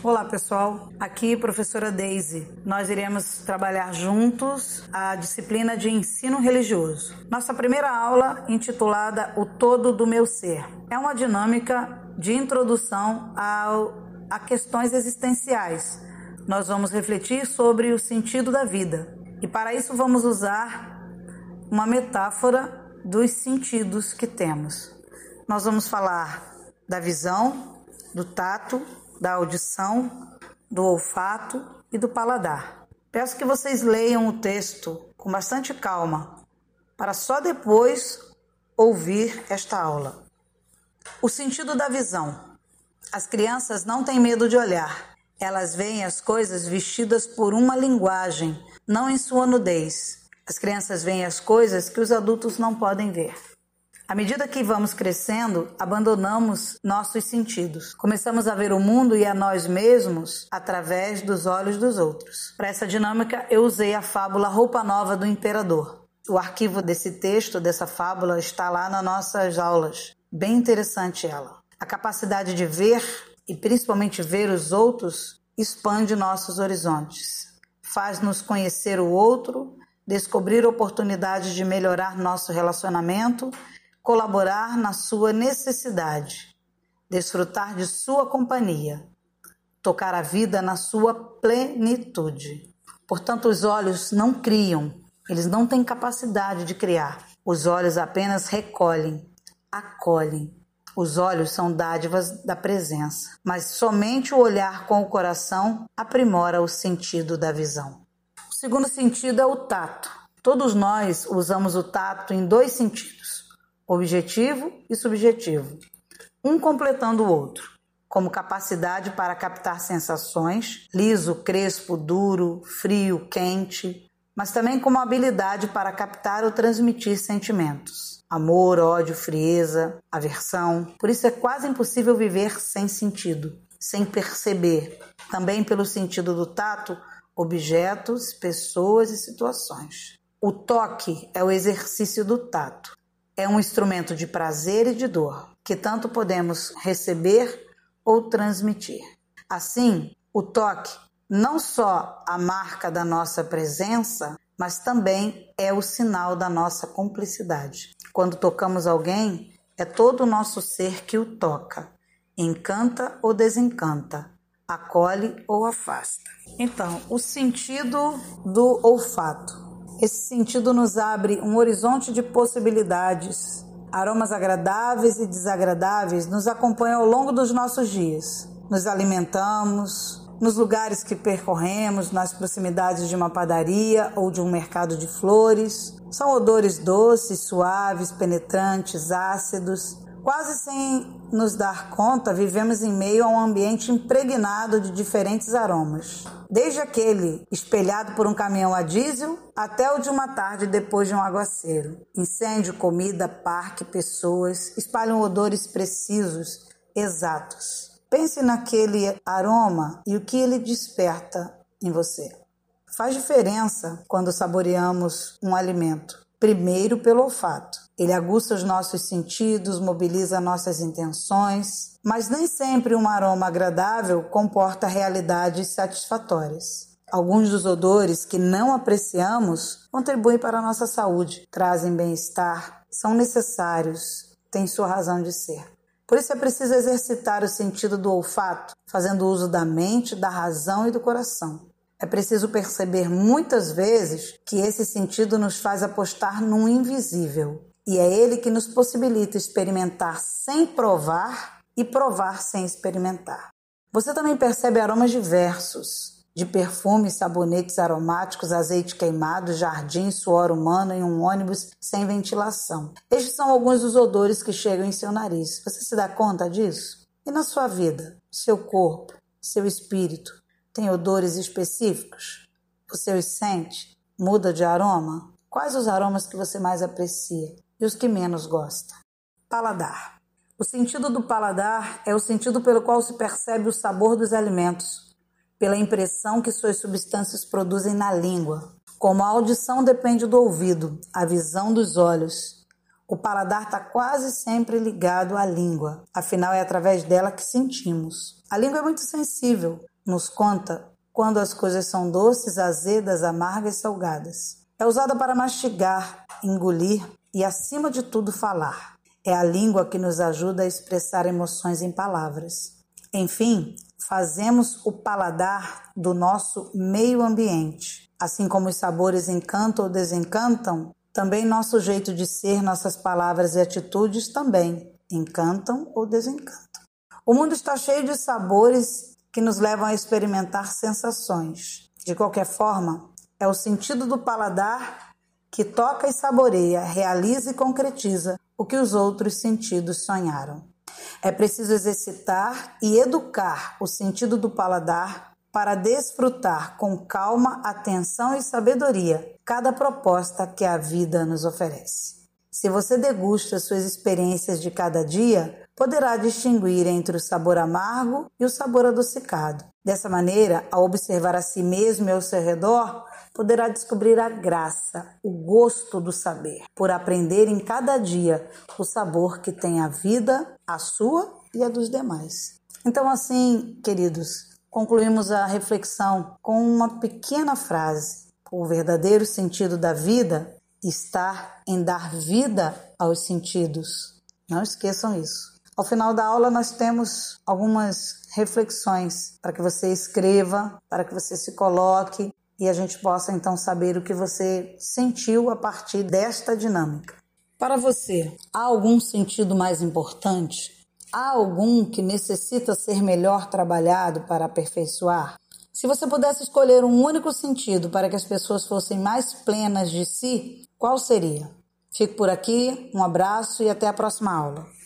Olá pessoal, aqui professora Daisy. Nós iremos trabalhar juntos a disciplina de ensino religioso. Nossa primeira aula, intitulada O Todo do Meu Ser, é uma dinâmica de introdução ao, a questões existenciais. Nós vamos refletir sobre o sentido da vida e para isso vamos usar uma metáfora dos sentidos que temos. Nós vamos falar da visão, do tato, da audição, do olfato e do paladar. Peço que vocês leiam o texto com bastante calma, para só depois ouvir esta aula. O sentido da visão. As crianças não têm medo de olhar. Elas veem as coisas vestidas por uma linguagem, não em sua nudez. As crianças veem as coisas que os adultos não podem ver. À medida que vamos crescendo, abandonamos nossos sentidos. Começamos a ver o mundo e a nós mesmos através dos olhos dos outros. Para essa dinâmica, eu usei a fábula Roupa Nova do Imperador. O arquivo desse texto, dessa fábula, está lá nas nossas aulas. Bem interessante ela. A capacidade de ver e principalmente ver os outros expande nossos horizontes. Faz-nos conhecer o outro, descobrir oportunidades de melhorar nosso relacionamento colaborar na sua necessidade, desfrutar de sua companhia, tocar a vida na sua plenitude. Portanto, os olhos não criam, eles não têm capacidade de criar. Os olhos apenas recolhem, acolhem. Os olhos são dádivas da presença, mas somente o olhar com o coração aprimora o sentido da visão. O segundo sentido é o tato. Todos nós usamos o tato em dois sentidos objetivo e subjetivo, um completando o outro, como capacidade para captar sensações, liso, crespo, duro, frio, quente, mas também como habilidade para captar ou transmitir sentimentos. Amor, ódio, frieza, aversão. Por isso é quase impossível viver sem sentido, sem perceber. Também pelo sentido do tato, objetos, pessoas e situações. O toque é o exercício do tato é um instrumento de prazer e de dor, que tanto podemos receber ou transmitir. Assim, o toque não só a marca da nossa presença, mas também é o sinal da nossa cumplicidade. Quando tocamos alguém, é todo o nosso ser que o toca, encanta ou desencanta, acolhe ou afasta. Então, o sentido do olfato. Esse sentido nos abre um horizonte de possibilidades. Aromas agradáveis e desagradáveis nos acompanham ao longo dos nossos dias. Nos alimentamos, nos lugares que percorremos, nas proximidades de uma padaria ou de um mercado de flores. São odores doces, suaves, penetrantes, ácidos. Quase sem nos dar conta, vivemos em meio a um ambiente impregnado de diferentes aromas. Desde aquele espelhado por um caminhão a diesel até o de uma tarde depois de um aguaceiro. Incêndio, comida, parque, pessoas espalham odores precisos, exatos. Pense naquele aroma e o que ele desperta em você. Faz diferença quando saboreamos um alimento. Primeiro, pelo olfato. Ele aguça os nossos sentidos, mobiliza nossas intenções, mas nem sempre um aroma agradável comporta realidades satisfatórias. Alguns dos odores que não apreciamos contribuem para a nossa saúde, trazem bem-estar, são necessários, têm sua razão de ser. Por isso é preciso exercitar o sentido do olfato, fazendo uso da mente, da razão e do coração. É preciso perceber muitas vezes que esse sentido nos faz apostar num invisível. E é ele que nos possibilita experimentar sem provar e provar sem experimentar. Você também percebe aromas diversos, de perfumes, sabonetes aromáticos, azeite queimado, jardim, suor humano em um ônibus sem ventilação. Estes são alguns dos odores que chegam em seu nariz. Você se dá conta disso? E na sua vida, seu corpo, seu espírito, tem odores específicos? Você os sente? Muda de aroma? Quais os aromas que você mais aprecia e os que menos gosta? Paladar. O sentido do paladar é o sentido pelo qual se percebe o sabor dos alimentos, pela impressão que suas substâncias produzem na língua. Como a audição depende do ouvido, a visão dos olhos, O paladar está quase sempre ligado à língua, afinal é através dela que sentimos. A língua é muito sensível, nos conta quando as coisas são doces, azedas, amargas salgadas. É usada para mastigar, engolir e, acima de tudo, falar. É a língua que nos ajuda a expressar emoções em palavras. Enfim, fazemos o paladar do nosso meio ambiente. Assim como os sabores encantam ou desencantam, também nosso jeito de ser, nossas palavras e atitudes também encantam ou desencantam. O mundo está cheio de sabores que nos levam a experimentar sensações. De qualquer forma, é o sentido do paladar que toca e saboreia, realiza e concretiza o que os outros sentidos sonharam. É preciso exercitar e educar o sentido do paladar para desfrutar com calma, atenção e sabedoria cada proposta que a vida nos oferece. Se você degusta suas experiências de cada dia, poderá distinguir entre o sabor amargo e o sabor adocicado. Dessa maneira, ao observar a si mesmo e ao seu redor, poderá descobrir a graça, o gosto do saber, por aprender em cada dia o sabor que tem a vida, a sua e a dos demais. Então, assim, queridos, concluímos a reflexão com uma pequena frase. O verdadeiro sentido da vida está em dar vida aos sentidos. Não esqueçam isso. Ao final da aula, nós temos algumas reflexões para que você escreva, para que você se coloque e a gente possa então saber o que você sentiu a partir desta dinâmica. Para você, há algum sentido mais importante? Há algum que necessita ser melhor trabalhado para aperfeiçoar? Se você pudesse escolher um único sentido para que as pessoas fossem mais plenas de si, qual seria? Fico por aqui, um abraço e até a próxima aula.